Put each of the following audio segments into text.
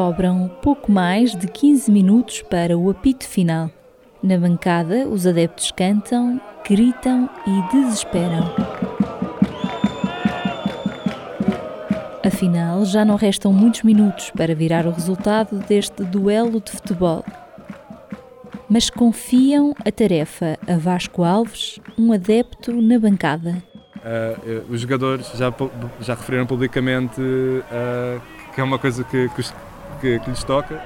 sobram pouco mais de 15 minutos para o apito final. Na bancada, os adeptos cantam, gritam e desesperam. Afinal, já não restam muitos minutos para virar o resultado deste duelo de futebol. Mas confiam a tarefa a Vasco Alves, um adepto na bancada. Uh, os jogadores já, já referiram publicamente uh, que é uma coisa que, que, que, lhes toca.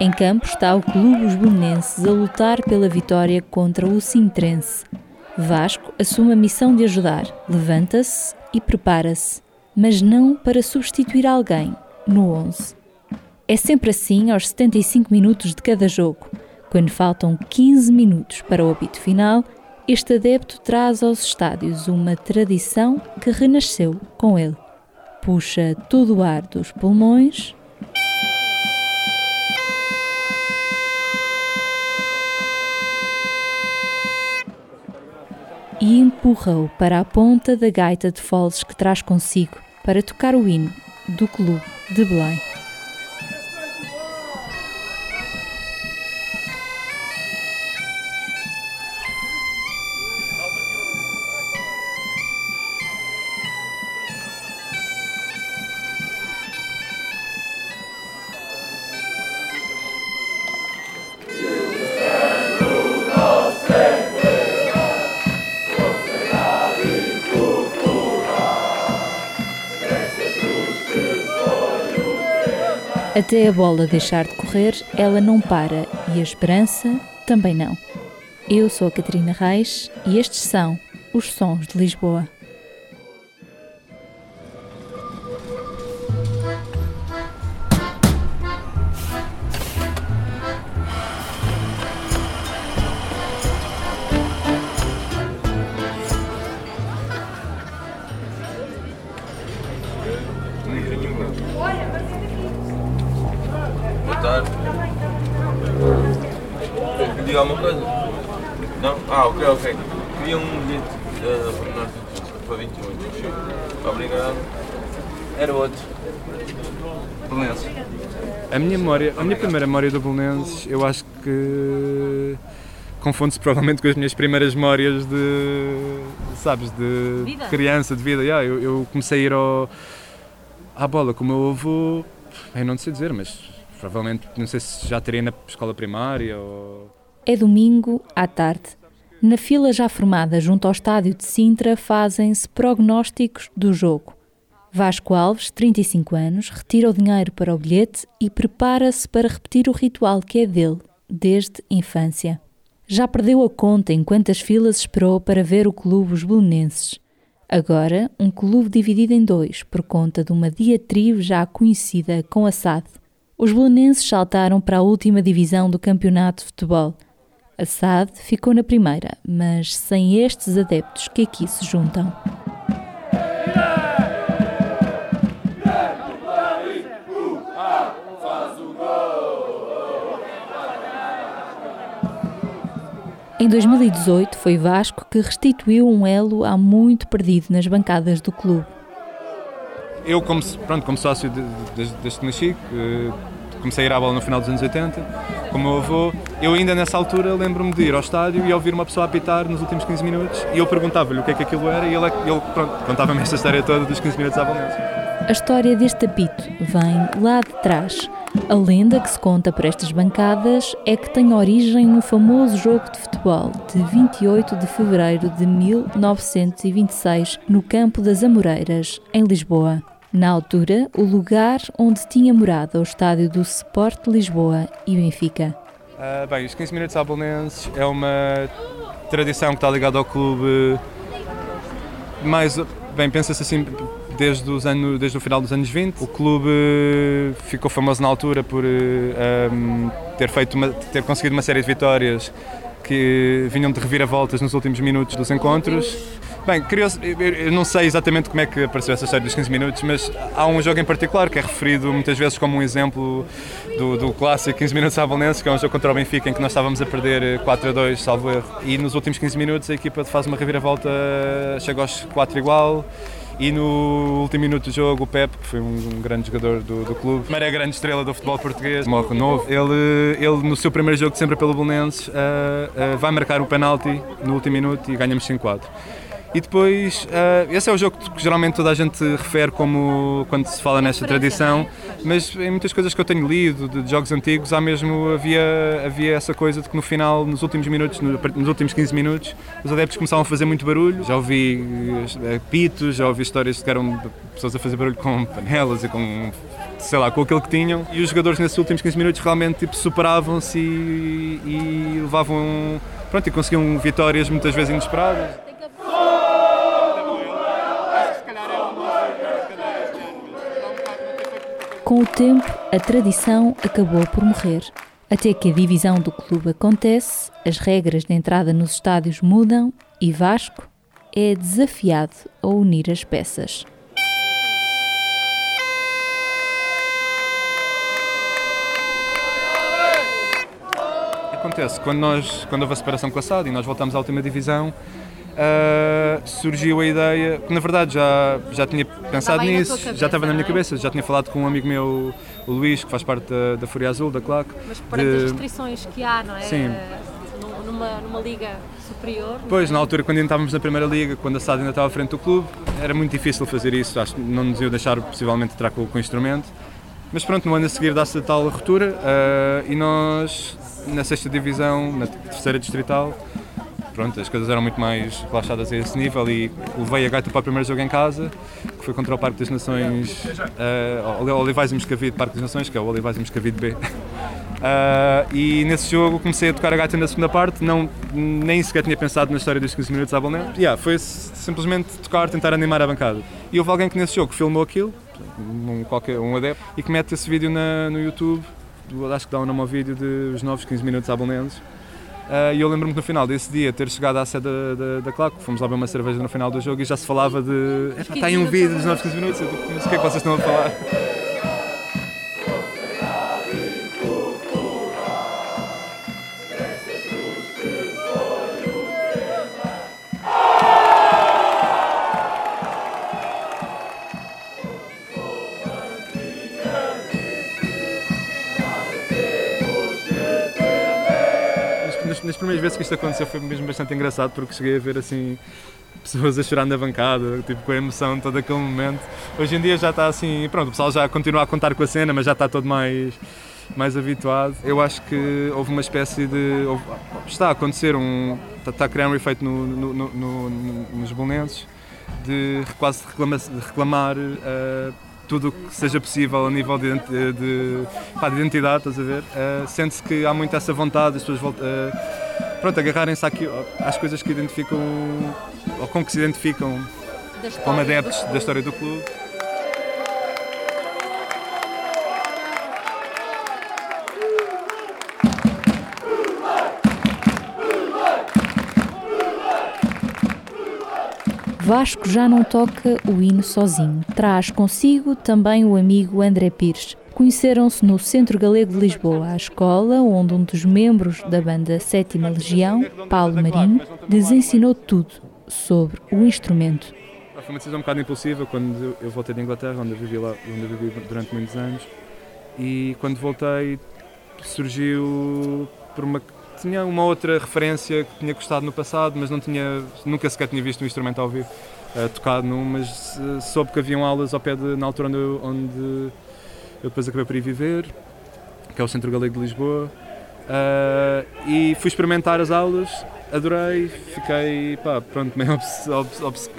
Em campo está o Clube Os Belenenses a lutar pela vitória contra o Sintrense. Vasco assume a missão de ajudar, levanta-se e prepara-se, mas não para substituir alguém no 11. É sempre assim aos 75 minutos de cada jogo. Quando faltam 15 minutos para o apito final, este adepto traz aos estádios uma tradição que renasceu com ele. Puxa todo o ar dos pulmões. E empurra-o para a ponta da gaita de foles que traz consigo para tocar o hino do Clube de Belém. Até a bola deixar de correr, ela não para e a esperança também não. Eu sou a Catarina Reis e estes são os Sons de Lisboa. Diga alguma coisa? Não? Ah, ok, ok. Queria um bilhete uh, para nós para 28. Obrigado. Era outro. Belenenses. A minha memória, a minha primeira memória do Belenenses, eu acho que confunde-se provavelmente com as minhas primeiras memórias de, sabes, de vida. criança, de vida. Yeah, eu, eu, comecei a ir ao, à bola com o meu avô, eu não sei dizer, mas Provavelmente, não sei se já teria na escola primária ou... É domingo, à tarde. Na fila já formada junto ao estádio de Sintra fazem-se prognósticos do jogo. Vasco Alves, 35 anos, retira o dinheiro para o bilhete e prepara-se para repetir o ritual que é dele, desde infância. Já perdeu a conta em quantas filas esperou para ver o clube Os Belenenses. Agora, um clube dividido em dois por conta de uma diatribe já conhecida com a SAD. Os belenenses saltaram para a última divisão do campeonato de futebol. A ficou na primeira, mas sem estes adeptos que aqui se juntam. Em 2018 foi Vasco que restituiu um elo há muito perdido nas bancadas do clube. Eu, como, pronto, como sócio de, de, desde que nasci, comecei a ir à bola no final dos anos 80, com o meu avô. Eu ainda nessa altura lembro-me de ir ao estádio e ouvir uma pessoa apitar nos últimos 15 minutos e eu perguntava-lhe o que é que aquilo era e ele, ele contava-me esta história toda dos 15 minutos à Valença. A história deste apito vem lá de trás. A lenda que se conta por estas bancadas é que tem origem no famoso jogo de futebol de 28 de fevereiro de 1926 no Campo das Amoreiras, em Lisboa. Na altura, o lugar onde tinha morado o estádio do Sport Lisboa e Benfica. Uh, bem, os 15 minutos albelenses é uma tradição que está ligada ao clube mais, bem, pensa-se assim, desde, os anos, desde o final dos anos 20. O clube ficou famoso na altura por um, ter, feito uma, ter conseguido uma série de vitórias que vinham de reviravoltas nos últimos minutos dos encontros Bem, curioso, eu não sei exatamente como é que apareceu essa história dos 15 minutos, mas há um jogo em particular que é referido muitas vezes como um exemplo do, do clássico 15 minutos à Valença, que é um jogo contra o Benfica em que nós estávamos a perder 4 a 2, salvo erro. E nos últimos 15 minutos a equipa faz uma reviravolta, chega aos 4 igual E no último minuto do jogo, o Pep, que foi um, grande jogador do, do clube, primeira grande estrela do futebol português, morre novo. Ele, ele no seu primeiro jogo, sempre pelo Belenenses, uh, uh, vai marcar o penalti no último minuto e ganhamos 5-4. E depois, uh, esse é o jogo que geralmente toda a gente refere como quando se fala nesta tradição, mas em muitas coisas que eu tenho lido de jogos antigos, há mesmo, havia, havia essa coisa de que no final, nos últimos minutos, nos últimos 15 minutos, os adeptos começavam a fazer muito barulho. Já ouvi uh, pitos, já ouvi histórias de que eram pessoas a fazer barulho com panelas e com sei lá, com aquilo que tinham. E os jogadores nesses últimos 15 minutos realmente tipo, superavam-se e, e levavam, pronto, e conseguiam vitórias muitas vezes inesperadas. Com o tempo, a tradição acabou por morrer. Até que a divisão do clube acontece, as regras de entrada nos estádios mudam e Vasco é desafiado a unir as peças. Acontece, quando, nós, quando houve a separação com a SAD e nós voltamos à última divisão, uh, surgiu a ideia, que na verdade já, já tinha pensado nisso, cabeça, já estava na minha é? cabeça, já tinha falado com um amigo meu, o Luís, que faz parte da, da Fúria Azul, da CLAC. Mas para de... as restrições que há, não é? Sim. Numa, numa liga superior. Pois, é? na altura, quando ainda estávamos na primeira liga, quando a SAD ainda estava à frente do clube, era muito difícil fazer isso, acho que não nos iam deixar possivelmente entrar com, com o instrumento. Mas pronto, no ano a seguir dá-se a tal ruptura uh, e nós, na sexta divisão, na terceira distrital, pronto, as coisas eram muito mais relaxadas a esse nível e levei a gaita para o primeiro jogo em casa, que foi contra o Parque das Nações, uh, Olivais e Moscavide Parque das Nações, que é o Olivais e Moscavide B. Uh, e nesse jogo comecei a tocar a gaita na segunda parte, não, nem sequer tinha pensado na história dos 15 minutos à Bolonense. Yeah, foi simplesmente tocar, tentar animar a bancada. E houve alguém que nesse jogo filmou aquilo, um, qualquer, um adepto, e que mete esse vídeo na, no YouTube, acho que dá um nome ao vídeo de os novos 15 minutos à Bolonenses e eu lembro-me que no final desse dia ter chegado à sede da, da, da Claco, fomos lá ver uma cerveja no final do jogo e já se falava de. Está aí um vídeo dos 9 15 minutos, eu, mas o que é que vocês estão a falar? Primeiras vezes que isto aconteceu foi mesmo bastante engraçado porque cheguei a ver assim pessoas a chorar na bancada, tipo com a emoção de todo aquele momento. Hoje em dia já está assim, pronto, o pessoal já continua a contar com a cena, mas já está todo mais mais habituado. Eu acho que houve uma espécie de. Houve, está a acontecer um. Está, está a criar um efeito no, no, no, nos bolonenses de quase reclama, de reclamar. Uh, tudo o que seja possível a nível de, de, de, pá, de identidade, estás a ver? Uh, Sente-se que há muito essa vontade, as pessoas voltam, uh, pronto, agarrarem-se às coisas que identificam, ou com que se identificam como adeptos da história do clube. Vasco já não toca o hino sozinho. Traz consigo também o amigo André Pires. Conheceram-se no Centro Galego de Lisboa, a escola onde um dos membros da banda Sétima Legião, Paulo Marinho, lhes ensinou tudo sobre o instrumento. Foi uma decisão um bocado impulsiva quando eu voltei de Inglaterra, onde eu vivi, lá, onde eu vivi durante muitos anos. E quando voltei surgiu por uma tinha uma outra referência que tinha gostado no passado, mas não tinha, nunca sequer tinha visto um instrumento ao vivo uh, tocado num, mas uh, soube que haviam aulas ao pé de, na altura onde onde eu depois acabei por ir viver, que é o Centro Galego de Lisboa, uh, e fui experimentar as aulas, adorei, fiquei, pá, pronto, meio obs, obs, obs,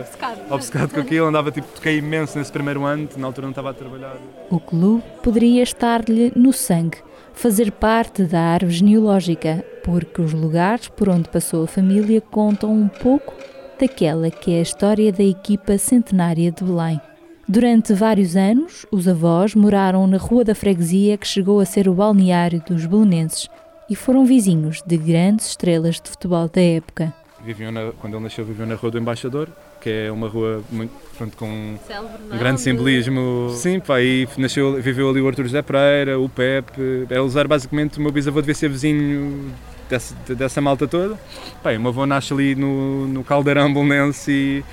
obcecado. obcecado com aquilo, andava, tipo, toquei imenso nesse primeiro ano, na altura não estava a trabalhar. O clube poderia estar-lhe no sangue, fazer parte da árvore genealógica, porque os lugares por onde passou a família contam um pouco daquela que é a história da equipa centenária de Belém. Durante vários anos, os avós moraram na Rua da Freguesia, que chegou a ser o balneário dos belenenses, e foram vizinhos de grandes estrelas de futebol da época. Viviam na, quando ele nasceu, viviam na Rua do Embaixador, que é uma rua muito, pronto, com um grande simbolismo. Sim, pá, e nasceu, viveu ali o Artur José Pereira, o Pepe. Eram basicamente, o meu bisavô devia ser vizinho dessa, dessa malta toda. Pá, o meu avô nasce ali no, no Caldeirão Bolonense e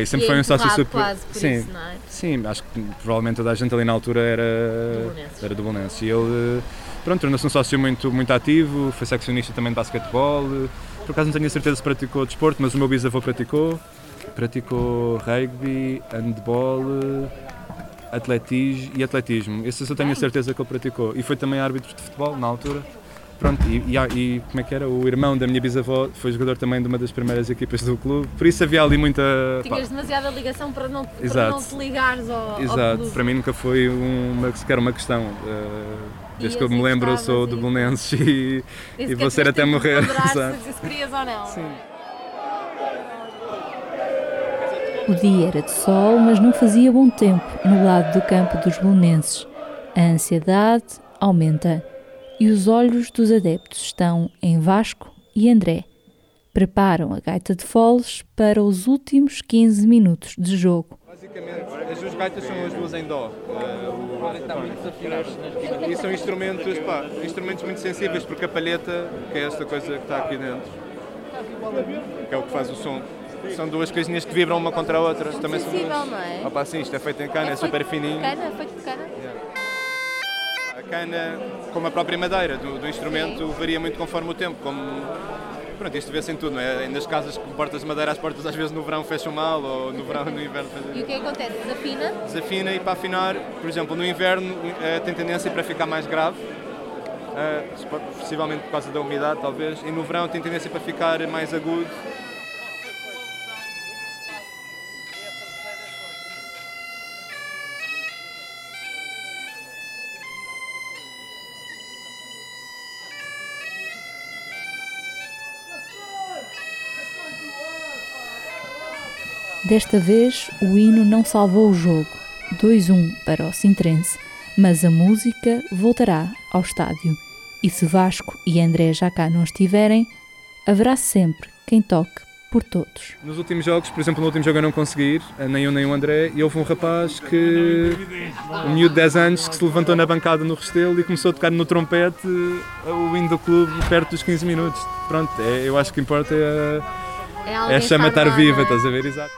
E sempre E é foi um sócio super. quase por sim, isso, não é? sim, acho que provavelmente toda a gente ali na altura era Bolonenses. era do Bolonenses. E ele, pronto, tornou-se um sócio muito, muito ativo, foi seccionista também de basquetebol. Por acaso não tenho a certeza se praticou desporto, mas o meu bisavô praticou. Praticou rugby, handball, atletismo e atletismo. Esses eu tenho a certeza que ele praticou. E foi também árbitro de futebol na altura. Pronto, e, e, e como é que era? O irmão da minha bisavó foi jogador também de uma das primeiras equipas do clube. Por isso havia ali muita. pá, Tinhas demasiada ligação para não, para Exato. não te ligares ao, ao Exato, clube. para mim nunca foi uma, sequer uma questão. Uh, desde que eu me lembro, eu sou gostavas do e- Bolonenses e, e sequer vou ser até de morrer. se, se querias ou não. Sim. O dia era de sol, mas não fazia bom tempo no lado do campo dos bolonenses. A ansiedade aumenta e os olhos dos adeptos estão em Vasco e André. Preparam a gaita de foles para os últimos 15 minutos de jogo. Basicamente, as duas gaitas são as duas em dó. e são instrumentos, pá, instrumentos muito sensíveis, porque a palheta, que é esta coisa que está aqui dentro, que é o que faz o som, são duas coisinhas que vibram uma contra a outra. Também são duas. não é? Pá, sim, isto é feito em cana, é, feito super fininho. Cana, é feito de cana. Cana, como a própria madeira do, do instrumento, varia muito conforme o tempo. Como, pronto, isto vê-se em tudo, não é? Nas casas com portas de madeira, as portas às vezes no verão fecham mal, ou no verão no inverno fecham E o que é que acontece? Desafina? desafina e para afinar, por exemplo, no inverno eh, tem tendência para ficar mais grave, eh, possivelmente por causa da umidade talvez, e no verão tem tendência para ficar mais agudo. Desta vez, o hino não salvou o jogo, 2-1 para o Sintrense, mas a música voltará ao estádio. E se Vasco e André já cá não estiverem, haverá sempre quem toque por todos. Nos últimos jogos, por exemplo, no último jogo eu não consegui ir, eh, nem eu nem o André, e houve um rapaz que, um miúdo de 10 anos, que se levantou na bancada no Restelo e começou a tocar no trompete eh, o hino do clube perto dos 15 minutos. Pronto, é- eu acho que importa é, É, a- alguém é a chama estar viva, é? estás a ver? Exato.